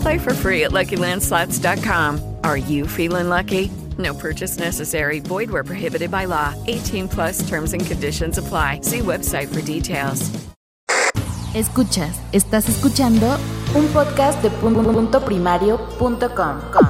Play for free at LuckyLandSlots.com. Are you feeling lucky? No purchase necessary. Void where prohibited by law. 18 plus terms and conditions apply. See website for details. Escuchas, estás escuchando un podcast de punto.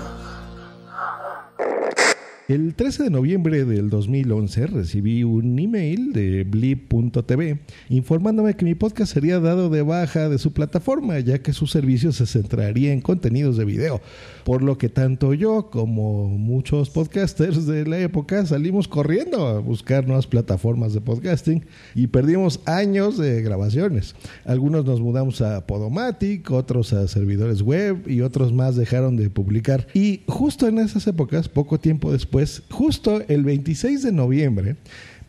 El 13 de noviembre del 2011 recibí un email de blip.tv informándome que mi podcast sería dado de baja de su plataforma, ya que su servicio se centraría en contenidos de video. Por lo que tanto yo como muchos podcasters de la época salimos corriendo a buscar nuevas plataformas de podcasting y perdimos años de grabaciones. Algunos nos mudamos a Podomatic, otros a servidores web y otros más dejaron de publicar. Y justo en esas épocas, poco tiempo después, justo el 26 de noviembre,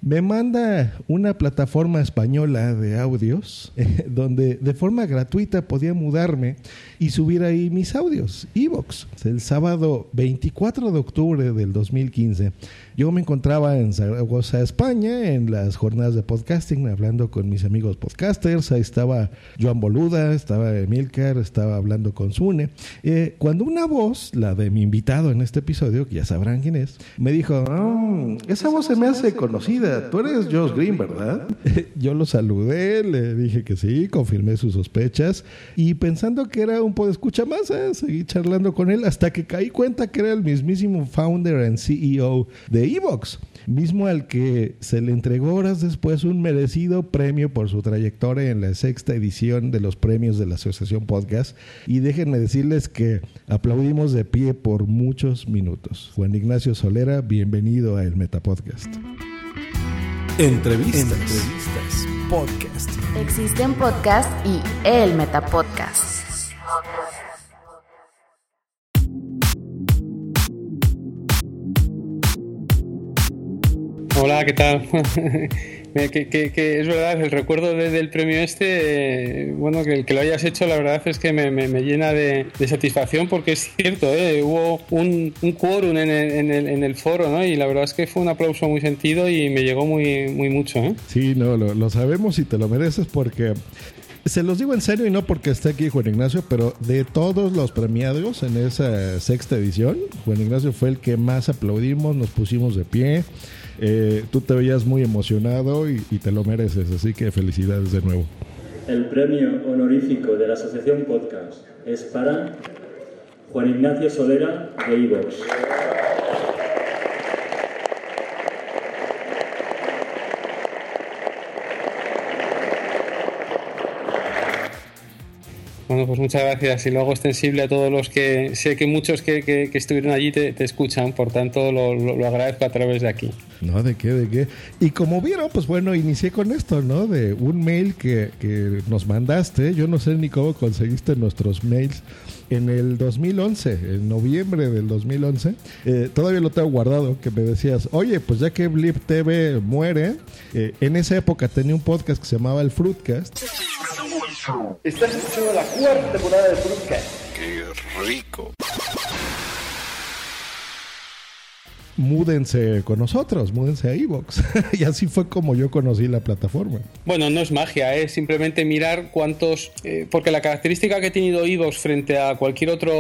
me manda una plataforma española de audios eh, donde de forma gratuita podía mudarme y subir ahí mis audios, Evox. El sábado 24 de octubre del 2015, yo me encontraba en Zaragoza, España, en las jornadas de podcasting, hablando con mis amigos podcasters. Ahí estaba Joan Boluda, estaba Emilcar, estaba hablando con Sune. Eh, cuando una voz, la de mi invitado en este episodio, que ya sabrán quién es, me dijo: "Oh, Esa voz se me hace conocida. Tú eres Josh Green, ¿verdad? yo lo saludé, le dije que sí, confirmé sus sospechas y pensando que era un escucha más, eh, seguí charlando con él hasta que caí cuenta que era el mismísimo founder and CEO de Evox, mismo al que se le entregó horas después un merecido premio por su trayectoria en la sexta edición de los premios de la Asociación Podcast. Y déjenme decirles que aplaudimos de pie por muchos minutos. Juan Ignacio Solera, bienvenido a El Metapodcast. Entrevistas. Entrevistas. Podcast. Existen podcast y el Metapodcast. Hola, ¿qué tal? que, es verdad, el recuerdo de, del premio este, eh, bueno, que, que, lo hayas hecho, la verdad es que me, llena de, satisfacción porque es cierto, ¿eh? hubo un, un quórum el, el, en el, foro, ¿no? Y la verdad es que fue un aplauso muy sentido y me llegó muy, muy mucho, ¿eh? Sí, no, lo, lo sabemos y te lo mereces porque se los digo en serio y no porque esté aquí Juan Ignacio, pero de todos los premiados en esa sexta edición, Juan Ignacio fue el que más aplaudimos, nos pusimos de pie. Eh, tú te veías muy emocionado y, y, te lo mereces, así que felicidades de nuevo. El premio honorífico de la Asociación Podcast es para Juan Ignacio Solera de Ivox. Bueno, pues muchas gracias y lo hago extensible a todos los que sé que muchos que, que, que estuvieron allí te, te, escuchan, por tanto lo, lo, lo, agradezco a través de aquí. No, de qué, de qué. Y como vieron, pues bueno, inicié con esto, ¿no? De un mail que, que nos mandaste, yo no sé ni cómo conseguiste nuestros mails en el 2011, en noviembre del 2011, eh, todavía lo tengo guardado, que me decías, oye, pues ya que Blip TV muere, eh, en esa época tenía un podcast que se llamaba El Fruitcast. Estás escuchando la cuarta temporada del Fruitcast. ¡Qué rico! Múdense con nosotros, múdense a Evox. y así fue como yo conocí la plataforma. Bueno, no es magia, es simplemente mirar cuántos. Eh, porque la característica que ha tenido Evox frente a cualquier otra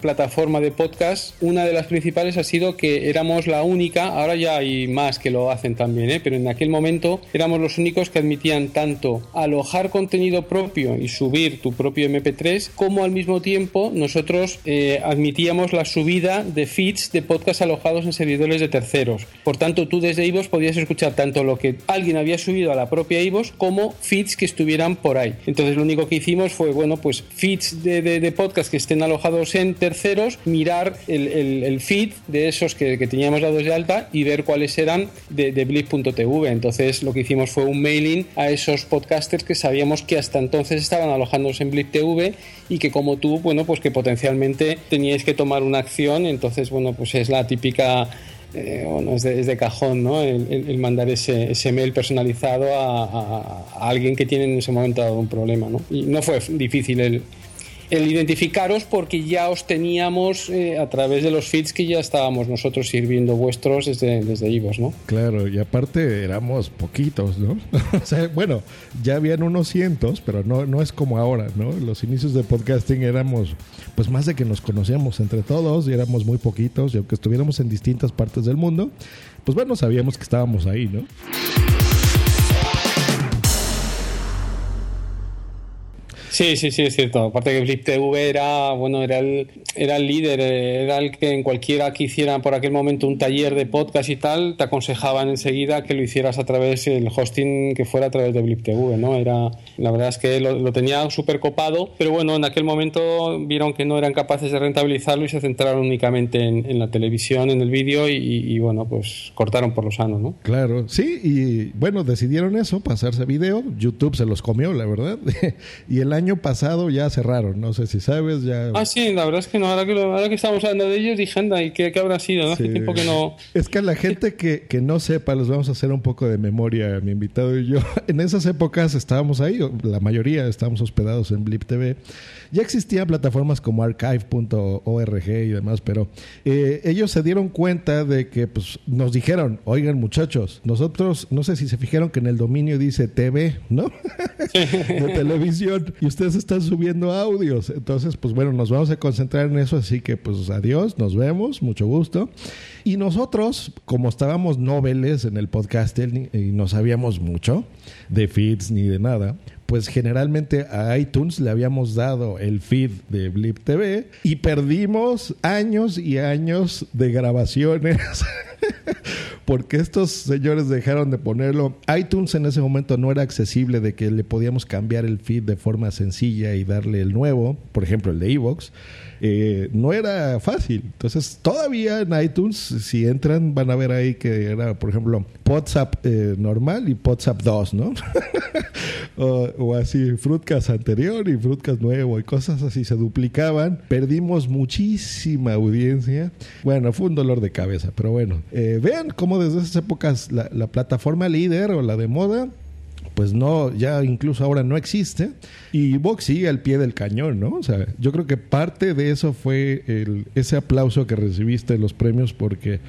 plataforma de podcast, una de las principales ha sido que éramos la única, ahora ya hay más que lo hacen también, ¿eh? pero en aquel momento éramos los únicos que admitían tanto alojar contenido propio y subir tu propio MP3, como al mismo tiempo nosotros eh, admitíamos la subida de feeds de podcast alojados en servidores de terceros. Por tanto, tú desde iVoox podías escuchar tanto lo que alguien había subido a la propia iVoox como feeds que estuvieran por ahí. Entonces, lo único que hicimos fue, bueno, pues feeds de, de, podcast que estén alojados en terceros, mirar el, el, feed de esos que, que, teníamos dados de alta y ver cuáles eran de, de blip.tv. Entonces, lo que hicimos fue un mailing a esos podcasters que sabíamos que hasta entonces estaban alojándose en blip.tv y que como tú, bueno, pues que potencialmente teníais que tomar una acción. Entonces, bueno, pues es la típica eh, bueno, es de, cajón ¿no? el, mandar ese, ese, mail personalizado a, alguien que tiene en ese momento un problema. ¿no? Y no fue difícil el, el identificaros porque ya os teníamos eh, a través de los feeds que ya estábamos nosotros sirviendo vuestros desde, desde Ivos, ¿no? Claro, y aparte éramos poquitos, ¿no? o sea, bueno, ya habían unos cientos, pero no, no es como ahora, ¿no? Los inicios de podcasting éramos, pues más de que nos conocíamos entre todos y éramos muy poquitos, y aunque estuviéramos en distintas partes del mundo, pues bueno, sabíamos que estábamos ahí, ¿no? Sí, sí, sí, es cierto. Aparte que Flip TV era, bueno, era el, era el líder, era el que en cualquiera que hiciera por aquel momento un taller de podcast y tal, te aconsejaban enseguida que lo hicieras a través del hosting que fuera a través de Blip TV, ¿no? Era, la verdad es que lo, tenía súper copado, pero bueno, en aquel momento vieron que no eran capaces de rentabilizarlo y se centraron únicamente en, la televisión, en el vídeo y, bueno, pues cortaron por lo sano, ¿no? Claro, sí, y bueno, decidieron eso, pasarse a video, YouTube se los comió, la verdad, y el año pasado ya cerraron, no sé si sabes, ya... Ah, sí, la verdad es que no, ahora que, ahora que estamos hablando de ellos, dije, anda, ¿y qué, habrá sido? ¿no? Hace tiempo que no... Es que a la gente que, que no sepa, les vamos a hacer un poco de memoria, mi invitado y yo. En esas épocas estábamos ahí, la mayoría estábamos hospedados en Blip TV. Ya existían plataformas como archive.org y demás, pero eh, ellos se dieron cuenta de que pues, nos dijeron, oigan muchachos, nosotros, no sé si se fijaron que en el dominio dice TV, ¿no? de televisión, y ustedes están subiendo audios. Entonces, pues bueno, nos vamos a concentrar en eso, así que pues adiós, nos vemos, mucho gusto. Y nosotros, como estábamos noveles en el podcast y no sabíamos mucho de feeds ni de nada, pues generalmente a iTunes le habíamos dado el feed de Blip TV y perdimos años y años de grabaciones porque estos señores dejaron de ponerlo. iTunes en ese momento no era accesible de que le podíamos cambiar el feed de forma sencilla y darle el nuevo, por ejemplo el de Evox. Eh, no era fácil. Entonces, todavía en iTunes, si entran, van a ver ahí que era, por ejemplo, WhatsApp eh, normal y WhatsApp 2, ¿no? o, así, Fruitcast anterior y Fruitcast nuevo y cosas así se duplicaban. Perdimos muchísima audiencia. Bueno, fue un dolor de cabeza, pero bueno. Eh, vean cómo desde esas épocas la, la plataforma líder o la de moda pues no, ya incluso ahora no existe. Y Vox sigue al pie del cañón, ¿no? O sea, yo creo que parte de eso fue el, ese aplauso que recibiste en los premios porque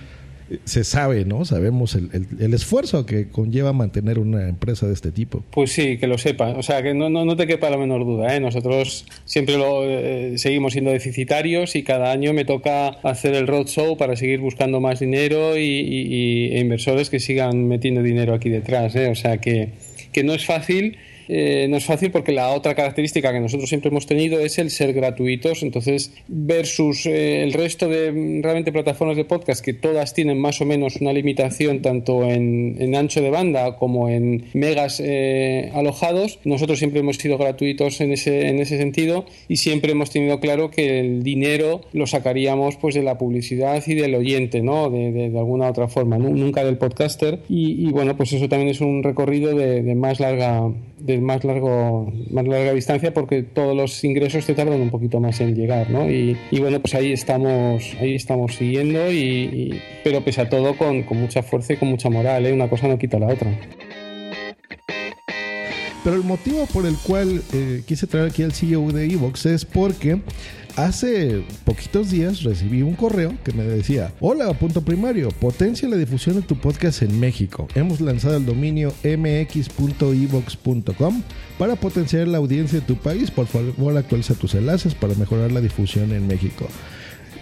se sabe, ¿no? Sabemos el, el, esfuerzo que conlleva mantener una empresa de este tipo. Pues sí, que lo sepa. O sea, que no, no, te quepa la menor duda. ¿eh? Nosotros siempre lo eh, seguimos siendo deficitarios y cada año me toca hacer el roadshow para seguir buscando más dinero y, inversores que sigan metiendo dinero aquí detrás. ¿eh? O sea que, que no es fácil eh, no es fácil porque la otra característica que nosotros siempre hemos tenido es el ser gratuitos. Entonces, versus eh, el resto de mm, realmente plataformas de podcast que todas tienen más o menos una limitación tanto en, ancho de banda como en megas eh, alojados, nosotros siempre hemos sido gratuitos en ese, en ese sentido y siempre hemos tenido claro que el dinero lo sacaríamos pues de la publicidad y del oyente, ¿no? De, alguna otra forma, nunca del podcaster. Y, bueno, pues eso también es un recorrido de, más larga más largo más larga distancia porque todos los ingresos te tardan un poquito más en llegar ¿no? y, bueno pues ahí estamos ahí estamos siguiendo y, pero pese a todo con, con, mucha fuerza y con mucha moral ¿eh? una cosa no quita la otra pero el motivo por el cual eh, quise traer aquí al CEO de Evox es porque Hace poquitos días recibí un correo que me decía, hola, punto primario, potencia la difusión de tu podcast en México. Hemos lanzado el dominio mx.evox.com para potenciar la audiencia de tu país. Por favor, actualiza tus enlaces para mejorar la difusión en México.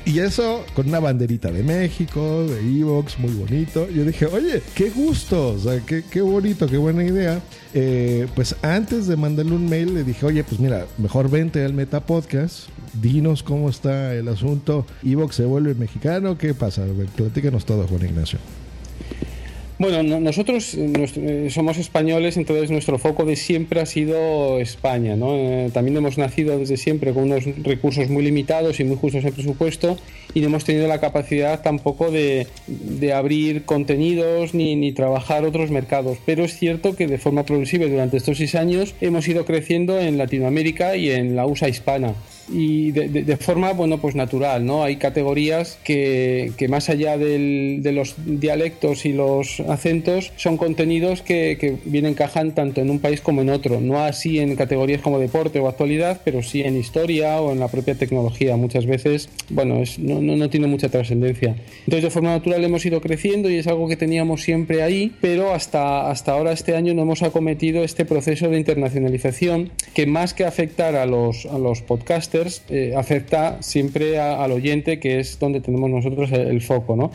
Y eso con una banderita de México, de Evox, muy bonito. Yo dije, oye, qué gusto, o sea, qué, qué bonito, qué buena idea. Eh, pues antes de mandarle un mail le dije, oye, pues mira, mejor vente al Meta Podcast, dinos cómo está el asunto. Evox se vuelve mexicano, ¿qué pasa? Platícanos todo, Juan Ignacio. Bueno, nosotros eh, somos españoles, entonces nuestro foco de siempre ha sido España. ¿no? Eh, también hemos nacido desde siempre con unos recursos muy limitados y muy justos en presupuesto y no hemos tenido la capacidad tampoco de, abrir contenidos ni, ni, trabajar otros mercados. Pero es cierto que de forma progresiva durante estos seis años hemos ido creciendo en Latinoamérica y en la USA hispana y de, forma bueno pues natural no hay categorías que, que más allá del, de los dialectos y los acentos son contenidos que, que bien encajan tanto en un país como en otro. No así en categorías como deporte o actualidad pero sí en historia o en la propia tecnología. Muchas veces bueno es, no, no, no tiene mucha trascendencia. Entonces de forma natural hemos ido creciendo y es algo que teníamos siempre ahí pero hasta, hasta ahora este año no hemos acometido este proceso de internacionalización que más que afectar a los, a los podcasters eh, afecta siempre al oyente, que es donde tenemos nosotros el, foco, ¿no?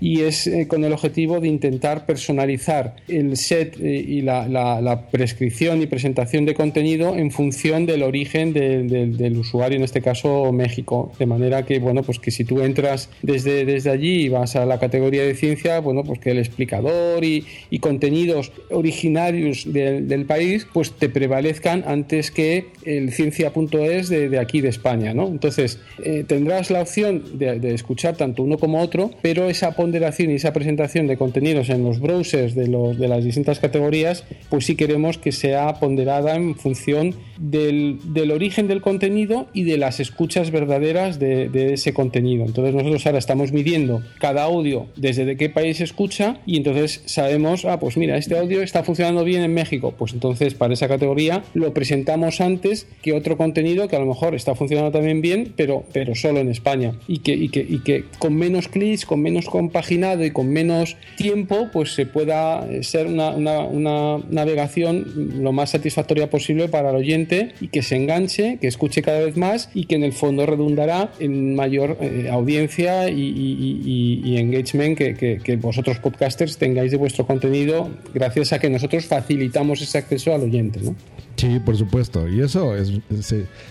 Y es eh, con el objetivo de intentar personalizar el set eh, y la, prescripción y presentación de contenido en función del origen del usuario, en este caso México. De manera que, bueno, pues que si tú entras desde, desde allí y vas a la categoría de ciencia, bueno, pues que el explicador y, contenidos originarios del país, pues te prevalezcan antes que el ciencia.es de, de aquí de España, ¿no? Entonces, eh, tendrás la opción de, de escuchar tanto uno como otro, pero esa ponderación y esa presentación de contenidos en los browsers de, los, de las distintas categorías, pues sí queremos que sea ponderada en función del, del origen del contenido y de las escuchas verdaderas de, de, ese contenido. Entonces nosotros ahora estamos midiendo cada audio desde de qué país se escucha y entonces sabemos, ah, pues mira, este audio está funcionando bien en México, pues entonces para esa categoría lo presentamos antes que otro contenido que a lo mejor está funcionando también bien, pero, pero solo en España y que, y que, y que con menos clics, con menos compaginado y con menos tiempo, pues se pueda eh, ser una, una, navegación lo más satisfactoria posible para el oyente y que se enganche, que escuche cada vez más y que en el fondo redundará en mayor eh, audiencia y, engagement que, que, que, vosotros podcasters tengáis de vuestro contenido gracias a que nosotros facilitamos ese acceso al oyente. ¿no? Sí, por supuesto. Y eso es,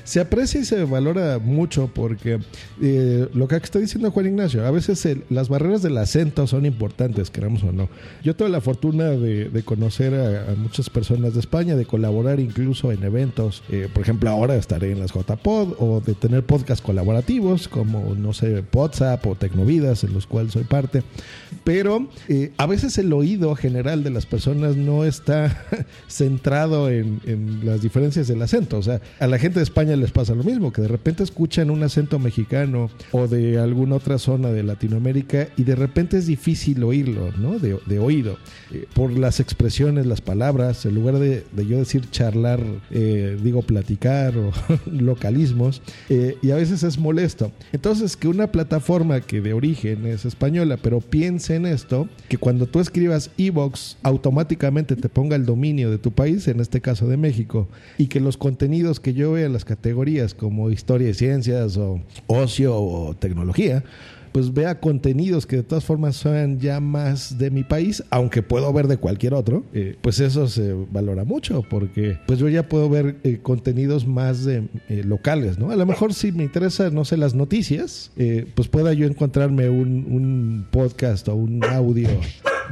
se, aprecia y se valora mucho porque eh, lo que está diciendo Juan Ignacio, a veces las barreras del acento son importantes, queramos o no. Yo tuve la fortuna de, conocer a, muchas personas de España, de colaborar incluso en eventos. Eh, por ejemplo, ahora estaré en las JPod o de tener podcasts colaborativos como, no sé, WhatsApp o Tecnovidas, en los cuales soy parte. Pero eh, a veces el oído general de las personas no está centrado en, en las diferencias del acento. O sea, a la gente de España les pasa lo mismo, que de repente escuchan un acento mexicano o de alguna otra zona de Latinoamérica y de repente es difícil oírlo, ¿no? De, oído. Eh, por las expresiones, las palabras, en lugar de, yo decir charlar, eh, digo platicar o localismos, eh, y a veces es molesto. Entonces, que una plataforma que de origen es española, pero piense en esto, que cuando tú escribas Evox, automáticamente te ponga el dominio de tu país, en este caso de México, y que los contenidos que yo vea en las categorías como historia y ciencias o ocio o tecnología, pues vea contenidos que de todas formas son ya más de mi país, aunque puedo ver de cualquier otro, eh, pues eso se valora mucho porque pues yo ya puedo ver eh, contenidos más de, eh, locales, ¿no? A lo mejor si me interesa, no sé, las noticias, pues pueda yo encontrarme un, un podcast o un audio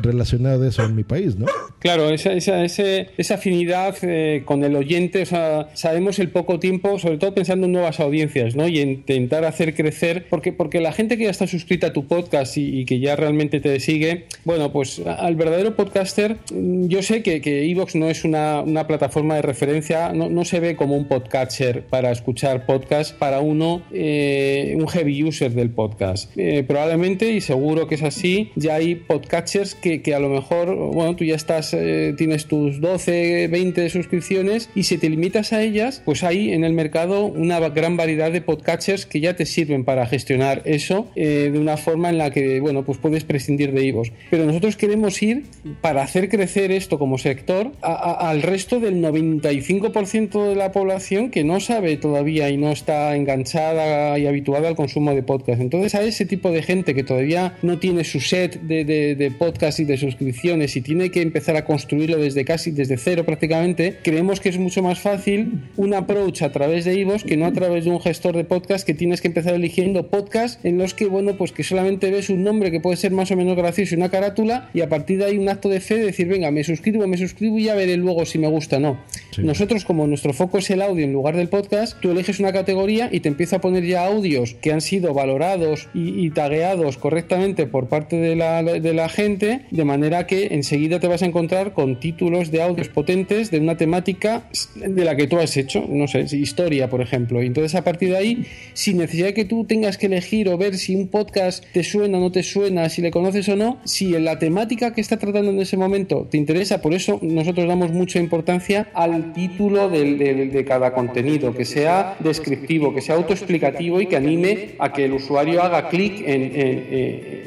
relacionado a eso en mi país, ¿no? Claro, esa, esa, esa afinidad eh, con el oyente, o sea, sabemos el poco tiempo, sobre todo pensando en nuevas audiencias, ¿no? Y intentar hacer crecer, porque, porque la gente que ya está suscrita a tu podcast y, que ya realmente te sigue, bueno, pues al verdadero podcaster, yo sé que, que Evox no es una, una, plataforma de referencia, no, no, se ve como un podcaster para escuchar podcast para uno, eh, un heavy user del podcast. Eh, probablemente, y seguro que es así, ya hay podcasters que, a lo mejor, bueno, tú ya estás, eh, tienes tus 12, 20 suscripciones y si te limitas a ellas, pues hay en el mercado una gran variedad de podcatchers que ya te sirven para gestionar eso eh, de una forma en la que, bueno, pues puedes prescindir de IVOS. Pero nosotros queremos ir para hacer crecer esto como sector a- al resto del 95% de la población que no sabe todavía y no está enganchada y habituada al consumo de podcast. Entonces a ese tipo de gente que todavía no tiene su set de podcast y de suscripciones y tiene que empezar a construirlo desde casi desde cero prácticamente, creemos que es mucho más fácil un approach a través de Ivos que no a través de un gestor de podcast que tienes que empezar eligiendo podcasts en los que, bueno, pues que solamente ves un nombre que puede ser más o menos gracioso y una carátula y a partir de ahí un acto de fe de decir, venga, me suscribo, me suscribo y ya veré luego si me gusta o no. Nosotros, como nuestro foco es el audio en lugar del podcast, tú eliges una categoría y te empieza a poner ya audios que han sido valorados y, y tagueados correctamente por parte de la, de la gente, de manera que enseguida te vas a encontrar con títulos de audios potentes de una temática de la que tú has hecho, no sé, historia, por ejemplo. Y entonces a partir de ahí, sin necesidad de que tú tengas que elegir o ver si un podcast te suena o no te suena, si le conoces o no, si la temática que está tratando en ese momento te interesa, por eso nosotros damos mucha importancia al título del- de cada contenido, que sea descriptivo, que sea autoexplicativo y que anime a que el usuario haga clic en, en-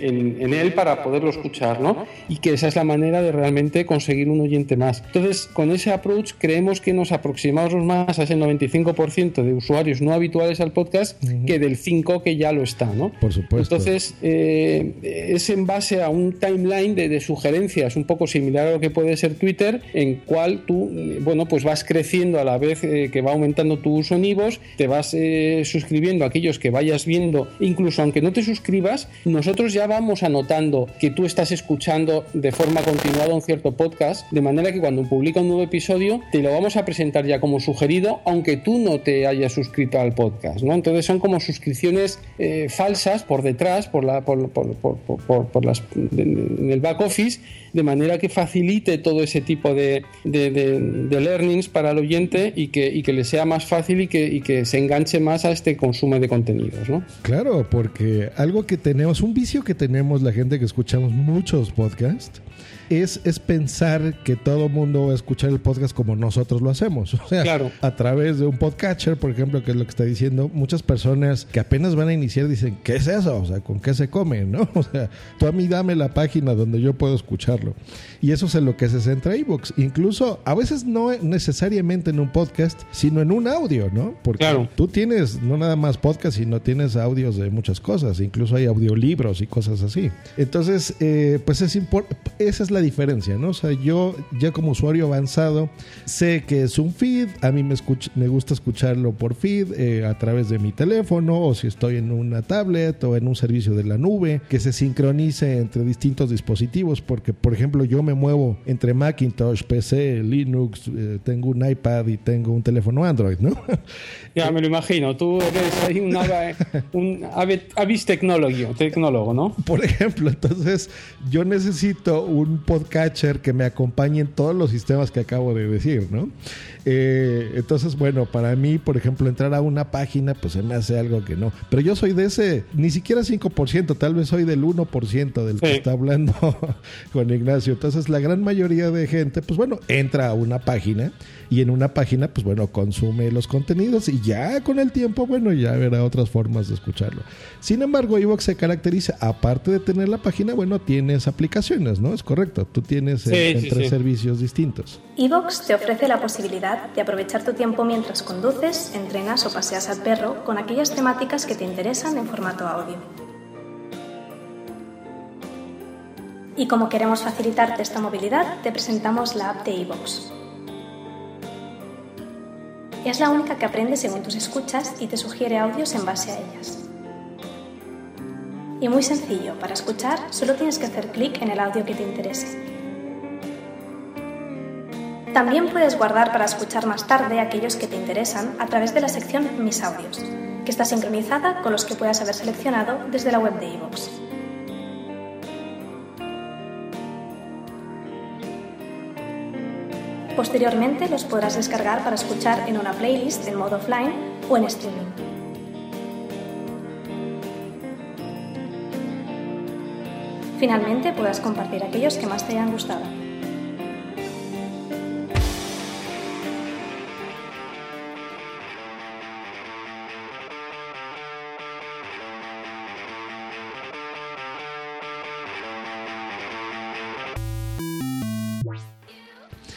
en- en él para poderlo escuchar, ¿no? Y que esa es la manera de realmente conseguir un oyente más. Entonces, con ese approach creemos que nos aproximamos más a ese 95% de usuarios no habituales al podcast que del 5 que ya lo está, ¿no? Por supuesto. Entonces, eh, es en base a un timeline de, de sugerencias un poco similar a lo que puede ser Twitter, en cual tú, eh, bueno, pues vas creciendo a la vez eh, que va aumentando tu uso en iVoox, te vas eh, suscribiendo a aquellos que vayas viendo, incluso aunque no te suscribas, nosotros ya vamos anotando que tú estás escuchando de forma continuada un cierto podcast, de manera que cuando publica un nuevo episodio, te lo vamos a presentar ya como sugerido, aunque tú no te hayas suscrito al podcast, ¿no? Entonces son como suscripciones eh, falsas por detrás, por la, por, por- por- por- las, en el back office, de manera que facilite todo ese tipo de, de- learnings para el oyente y que, y que le sea más fácil y que, y que se enganche más a este consumo de contenidos, ¿no? Claro, porque algo que tenemos, un vicio que tenemos la gente que escuchamos muchos podcasts, es, es pensar que todo mundo va a escuchar el podcast como nosotros lo hacemos. O sea, Claro. a través de un podcatcher, por ejemplo, que es lo que está diciendo, muchas personas que apenas van a iniciar dicen, ¿qué es eso? O sea, ¿con qué se come? ¿No? O sea, tú a mí dame la página donde yo puedo escucharlo. Y eso es en lo que se centra iVoox. Incluso, a veces no necesariamente en un podcast, sino en un audio, ¿no? Porque Claro. tú tienes no nada más podcast, sino tienes audios de muchas cosas. Incluso hay audiolibros y cosas así. Entonces, eh, pues es esa es la diferencia, ¿no? O sea, yo ya como usuario avanzado sé que es un feed, a mí me, escuch- me gusta escucharlo por feed eh, a través de mi teléfono o si estoy en una tablet o en un servicio de la nube, que se sincronice entre distintos dispositivos, porque por ejemplo yo me muevo entre Macintosh, PC, Linux, eh, tengo un iPad y tengo un teléfono Android, ¿no? Ya me lo imagino, tú eres ahí un, ave- un avis tecnólogo, tecnólogo, ¿no? Por ejemplo, entonces yo necesito un podcatcher que me acompañe en todos los sistemas que acabo de decir, ¿no? Eh, entonces, bueno, para mí, por ejemplo, entrar a una página, pues se me hace algo que no. Pero yo soy de ese, ni siquiera 5%, tal vez soy del 1% del que está hablando con Ignacio. Entonces, la gran mayoría de gente, pues bueno, entra a una página y en una página, pues bueno, consume los contenidos y ya con el tiempo, bueno, ya verá otras formas de escucharlo. Sin embargo, iVoox se caracteriza, aparte de tener la página, bueno, tienes aplicaciones, ¿no? Es correcto, tú tienes eh, Sí, sí, entre sí. servicios distintos. Evox te ofrece la posibilidad de aprovechar tu tiempo mientras conduces, entrenas o paseas al perro con aquellas temáticas que te interesan en formato audio. Y como queremos facilitarte esta movilidad, te presentamos la app de Evox. Es la única que aprende según tus escuchas y te sugiere audios en base a ellas. Y muy sencillo, para escuchar solo tienes que hacer clic en el audio que te interese. También puedes guardar para escuchar más tarde aquellos que te interesan a través de la sección Mis audios, que está sincronizada con los que puedas haber seleccionado desde la web de iVoox. Posteriormente los podrás descargar para escuchar en una playlist en modo offline o en streaming. Finalmente podrás compartir aquellos que más te hayan gustado.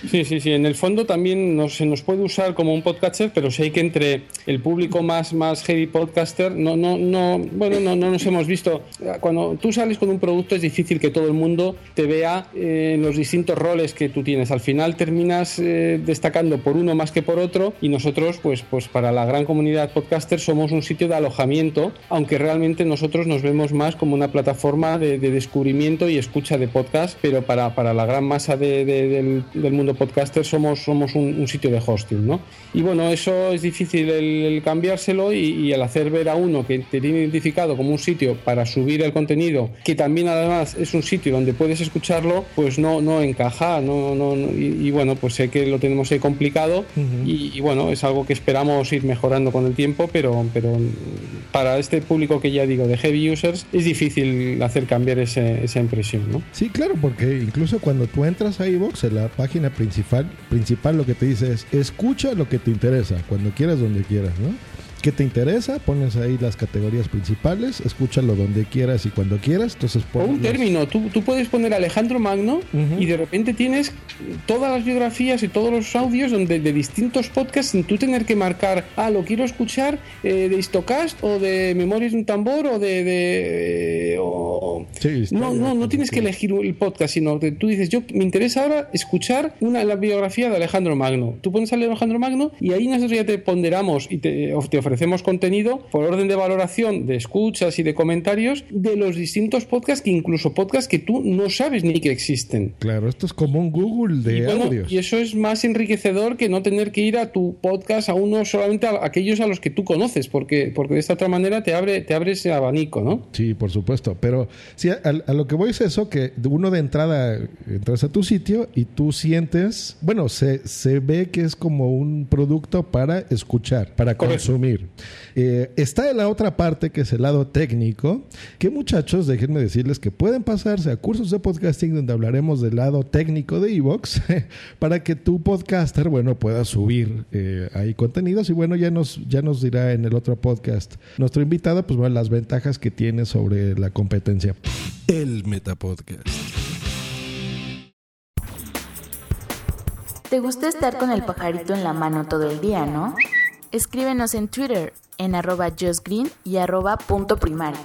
Sí, sí, sí. En el fondo también se nos puede usar como un podcaster, pero sé que entre el público más, más heavy podcaster, no, no, no, bueno, no, no nos hemos visto. Cuando tú sales con un producto es difícil que todo el mundo te vea eh, en los distintos roles que tú tienes. Al final terminas eh, destacando por uno más que por otro y nosotros, pues, pues para la gran comunidad podcaster somos un sitio de alojamiento, aunque realmente nosotros nos vemos más como una plataforma de, de descubrimiento y escucha de podcast, pero para, para la gran masa de, de, del, del mundo podcaster somos, somos un, un, sitio de hosting, ¿no? Y bueno, eso es difícil el, el cambiárselo y, y, el hacer ver a uno que te tiene identificado como un sitio para subir el contenido, que también además es un sitio donde puedes escucharlo, pues no, no encaja, no, no, no y, y, bueno, pues sé que lo tenemos ahí complicado uh -huh. y, y, bueno, es algo que esperamos ir mejorando con el tiempo, pero, pero para este público que ya digo de heavy users es difícil hacer cambiar ese, esa impresión, ¿no? Sí, claro, porque incluso cuando tú entras a iVoox, en la página principal, principal lo que te dice es escucha lo que te interesa, cuando quieras, donde quieras, ¿no? ¿Qué te interesa? Pones ahí las categorías principales, escúchalo donde quieras y cuando quieras. Entonces, o un término, tú, tú, puedes poner Alejandro Magno uh -huh. y de repente tienes todas las biografías y todos los audios donde de distintos podcasts sin tú tener que marcar, ah, lo quiero escuchar eh, de Histocast o de Memorias de un Tambor o de... de o... Sí, no, no, no tienes que elegir el podcast, sino que tú dices, yo me interesa ahora escuchar una, la biografía de Alejandro Magno. Tú pones a Alejandro Magno y ahí nosotros ya te ponderamos y te, te ofrecemos ofrecemos contenido por orden de valoración de escuchas y de comentarios de los distintos podcasts, que incluso podcasts que tú no sabes ni que existen. Claro, esto es como un Google de y bueno, audios. Y eso es más enriquecedor que no tener que ir a tu podcast a uno solamente a aquellos a los que tú conoces, porque, porque de esta otra manera te abre, te abre ese abanico, ¿no? Sí, por supuesto. Pero sí, a, a lo que voy es eso, que uno de entrada entras a tu sitio y tú sientes, bueno, se, se ve que es como un producto para escuchar, para Correcto. consumir. Eh, está en la otra parte, que es el lado técnico, que muchachos, déjenme decirles que pueden pasarse a cursos de podcasting donde hablaremos del lado técnico de Evox para que tu podcaster, bueno, pueda subir eh, ahí contenidos y bueno, ya nos, ya nos dirá en el otro podcast nuestro invitado, pues bueno, las ventajas que tiene sobre la competencia. El Metapodcast. ¿Te gusta estar con el pajarito en la mano todo el día, no? Escríbenos en Twitter en arroba justgreen y arroba punto primario.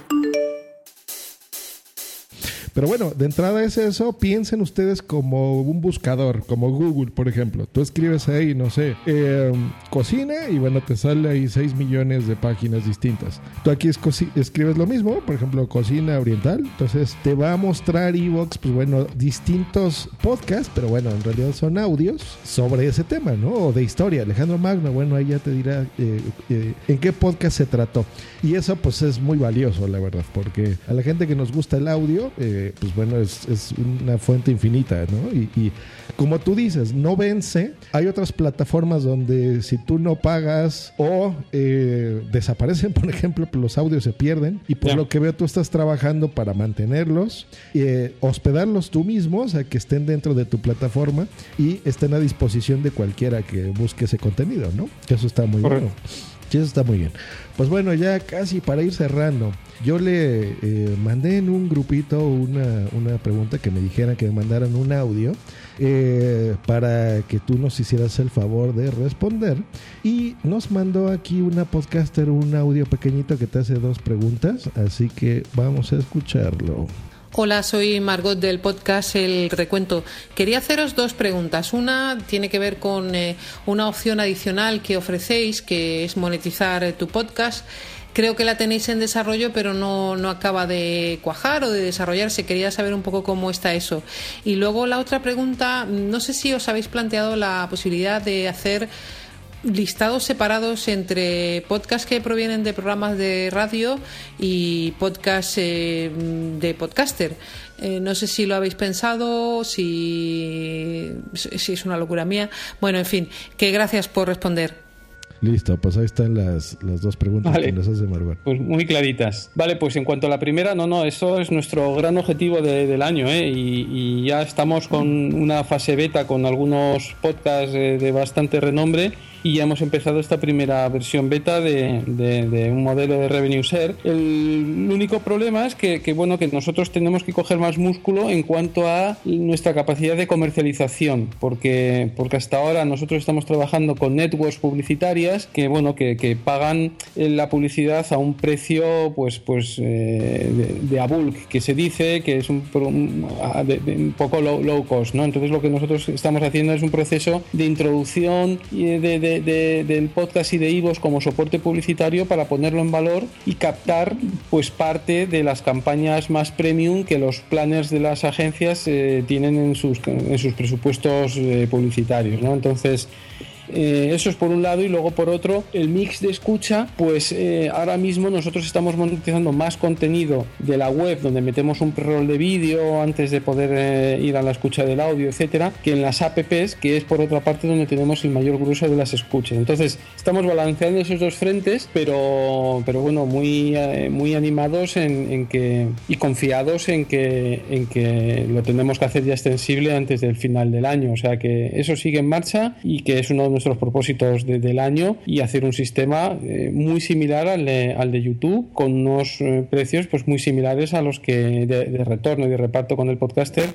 Pero bueno, de entrada es eso. Piensen ustedes como un buscador, como Google, por ejemplo. Tú escribes ahí, no sé, eh, cocina y bueno, te sale ahí 6 millones de páginas distintas. Tú aquí es escribes lo mismo, por ejemplo, cocina oriental. Entonces te va a mostrar Evox, pues bueno, distintos podcasts, pero bueno, en realidad son audios sobre ese tema, ¿no? O de historia. Alejandro Magno, bueno, ahí ya te dirá eh, eh, en qué podcast se trató. Y eso pues es muy valioso, la verdad, porque a la gente que nos gusta el audio, eh, pues bueno, es, es, una fuente infinita, ¿no? Y, y, como tú dices, no vence. Hay otras plataformas donde si tú no pagas o eh, desaparecen, por ejemplo, los audios se pierden. Y por yeah. lo que veo, tú estás trabajando para mantenerlos, eh, hospedarlos tú mismo, o sea, que estén dentro de tu plataforma y estén a disposición de cualquiera que busque ese contenido, ¿no? Eso está muy Correcto. bueno. Sí, eso está muy bien. Pues bueno, ya casi para ir cerrando. Yo le eh, mandé en un grupito una, una, pregunta que me dijeran que me mandaran un audio eh, para que tú nos hicieras el favor de responder. Y nos mandó aquí una podcaster un audio pequeñito que te hace dos preguntas. Así que vamos a escucharlo. Hola, soy Margot del podcast El Recuento. Quería haceros dos preguntas. Una tiene que ver con eh, una opción adicional que ofrecéis, que es monetizar eh, tu podcast. Creo que la tenéis en desarrollo, pero no, no acaba de cuajar o de desarrollarse. Quería saber un poco cómo está eso. Y luego la otra pregunta, no sé si os habéis planteado la posibilidad de hacer listados separados entre podcasts que provienen de programas de radio y podcasts eh, de podcaster. Eh, no sé si lo habéis pensado, si, si es una locura mía. Bueno, en fin, que gracias por responder. Listo, pues ahí están las, las dos preguntas Vale. que nos hace. Pues muy claritas. Vale, pues en cuanto a la primera, no, no, eso es nuestro gran objetivo de- del año, ¿eh? Y, y ya estamos con una fase beta con algunos podcasts de bastante renombre y ya hemos empezado esta primera versión beta de, de- de un modelo de revenue share. El único problema es que, que, bueno, que nosotros tenemos que coger más músculo en cuanto a nuestra capacidad de comercialización, porque, porque hasta ahora nosotros estamos trabajando con networks publicitarias que, bueno, que, que pagan eh, la publicidad a un precio, pues, pues eh, de, de a bulk, que se dice que es un, un- de- de un poco low, low cost, ¿no? Entonces lo que nosotros estamos haciendo es un proceso de introducción y de, de- de- del podcast y de IVOS como soporte publicitario para ponerlo en valor y captar pues parte de las campañas más premium que los planners de las agencias eh, tienen en sus, en sus presupuestos eh, publicitarios, ¿no? Entonces eh, eso es por un lado y luego por otro el mix de escucha pues eh, ahora mismo nosotros estamos monetizando más contenido de la web donde metemos un pre-roll de vídeo antes de poder eh, ir a la escucha del audio etcétera que en las apps que es por otra parte donde tenemos el mayor grueso de las escuchas. Entonces estamos balanceando esos dos frentes pero pero bueno muy muy animados en, que y confiados en que en que lo tenemos que hacer ya extensible antes del final del año. O sea que eso sigue en marcha y que es uno nuestros propósitos de- del año y hacer un sistema eh, muy similar al de, al de YouTube con unos eh, precios pues muy similares a los que de, de retorno y de reparto con el podcaster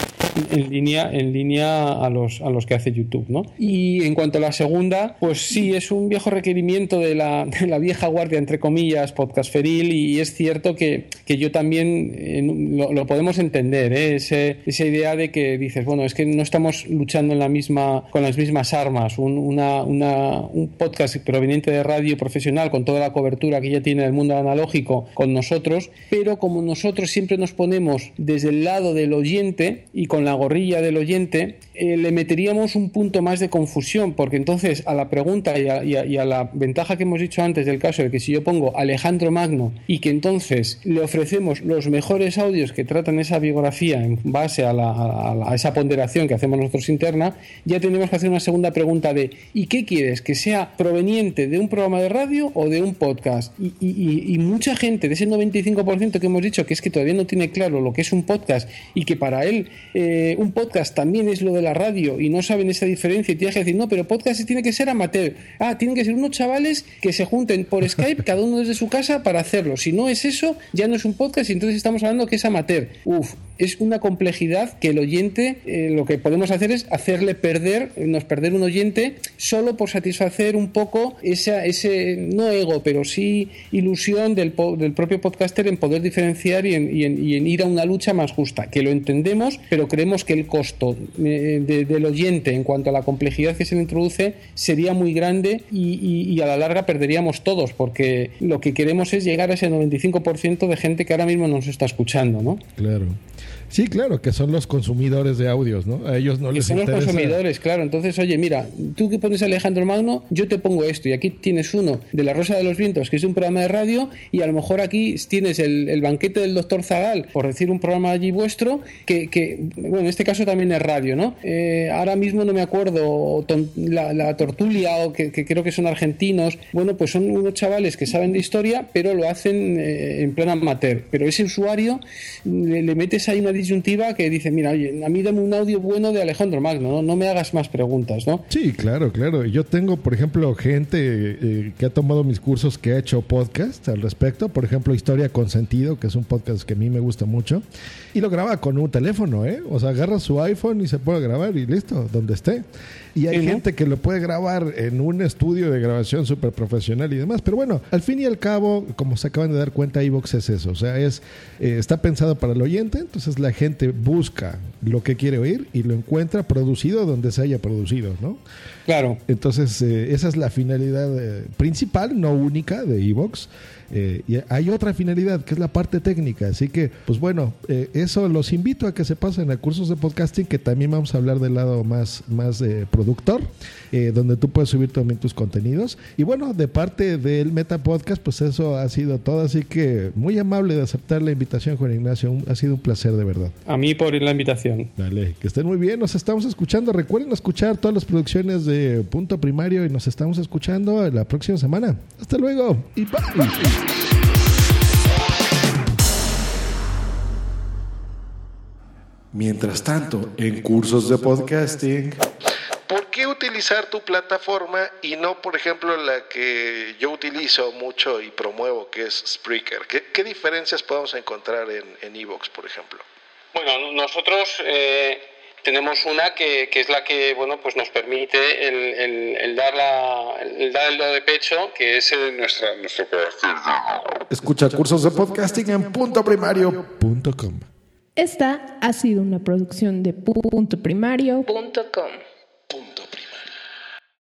en línea en línea a los a los que hace YouTube ¿no? y en cuanto a la segunda pues sí es un viejo requerimiento de la, la vieja guardia entre comillas podcast feril y es cierto que, que yo también eh, lo, lo podemos entender ¿eh? Ese- esa idea de que dices bueno es que no estamos luchando en la misma con las mismas armas un, una, un podcast proveniente de radio profesional con toda la cobertura que ya tiene el mundo analógico con nosotros pero como nosotros siempre nos ponemos desde el lado del oyente y con la gorrilla del oyente eh, le meteríamos un punto más de confusión porque entonces a la pregunta y a, la ventaja que hemos dicho antes del caso de que si yo pongo Alejandro Magno y que entonces le ofrecemos los mejores audios que tratan esa biografía en base a, la- a la- esa ponderación que hacemos nosotros interna, ya tenemos que hacer una segunda pregunta de ¿y qué quieres? ¿Que sea proveniente de un programa de radio o de un podcast? Y, mucha gente de ese 95% que hemos dicho que es que todavía no tiene claro lo que es un podcast y que para él eh, un podcast también es lo de la radio y no saben esa diferencia y tienes que decir, no, pero podcast tiene que ser amateur. Ah, tienen que ser unos chavales que se junten por Skype, cada uno desde su casa para hacerlo. Si no es eso, ya no es un podcast y entonces estamos hablando que es amateur. Uf, es una complejidad que el oyente, eh, lo que podemos hacer es hacerle perder, nos perder un oyente solo por satisfacer un poco esa, ese, no ego, pero sí ilusión del, del propio podcaster en poder diferenciar y en, y en- y en ir a una lucha más justa, que lo entendemos, pero creemos que el costo eh, de- del oyente en cuanto a la complejidad que se le introduce sería muy grande y, y- y a la larga perderíamos todos, porque lo que queremos es llegar a ese 95% de gente que ahora mismo nos está escuchando, ¿no? Claro. Sí, claro, que son los consumidores de audios, ¿no? A ellos no que les son los interesa. consumidores, claro. Entonces, oye, mira, tú que pones a Alejandro Magno, yo te pongo esto. Y aquí tienes uno de La Rosa de los Vientos, que es un programa de radio, y a lo mejor aquí tienes el, el banquete del doctor Zagal, por decir un programa allí vuestro, que, que, bueno, en este caso también es radio, ¿no? Eh, ahora mismo no me acuerdo, ton- la, la Tortulia, o que, que creo que son argentinos. Bueno, pues son unos chavales que saben de historia, pero lo hacen eh, en plan amateur. Pero ese usuario le, le metes ahí una disyuntiva que dice, mira, oye, a mí dame un audio bueno de Alejandro Magno, no, no me hagas más preguntas, ¿no? Sí, claro, claro. Yo tengo, por ejemplo, gente eh, que ha tomado mis cursos que ha hecho podcast al respecto. Por ejemplo, Historia con Sentido, que es un podcast que a mí me gusta mucho. Y lo graba con un teléfono, ¿eh? O sea, agarra su iPhone y se puede grabar y listo, donde esté. Y hay gente que lo puede grabar en un estudio de grabación súper profesional y demás. Pero bueno, al fin y al cabo, como se acaban de dar cuenta, iVox es eso. O sea, es eh, está pensado para el oyente, entonces la gente busca lo que quiere oír y lo encuentra producido donde se haya producido, ¿no? Claro. Entonces, eh, esa es la finalidad eh, principal, no única, de Evox. Eh, y hay otra finalidad que es la parte técnica. Así que, pues bueno, eh, eso los invito a que se pasen a cursos de podcasting, que también vamos a hablar del lado más, más eh, productor, eh, donde tú puedes subir también tus contenidos. Y bueno, de parte del Meta Podcast, pues eso ha sido todo. Así que muy amable de aceptar la invitación, Juan Ignacio. Un- ha sido un placer, de verdad. A mí por la invitación. Dale, que estén muy bien, nos estamos escuchando. Recuerden escuchar todas las producciones de Punto Primario y nos estamos escuchando la próxima semana. Hasta luego y bye. Mientras tanto, en cursos de podcasting. ¿Por qué utilizar tu plataforma y no, por ejemplo, la que yo utilizo mucho y promuevo, que es Spreaker? ¿Qué, qué diferencias podemos encontrar en Evox, por ejemplo? Bueno, nosotros eh, tenemos una que, que es la que bueno pues nos permite el, el- el dar la, el dar el do de pecho, que es el- nuestra, nuestro corazón. Escucha cursos de podcasting en puntoprimario.com. Esta ha sido una producción de puntoprimario.com.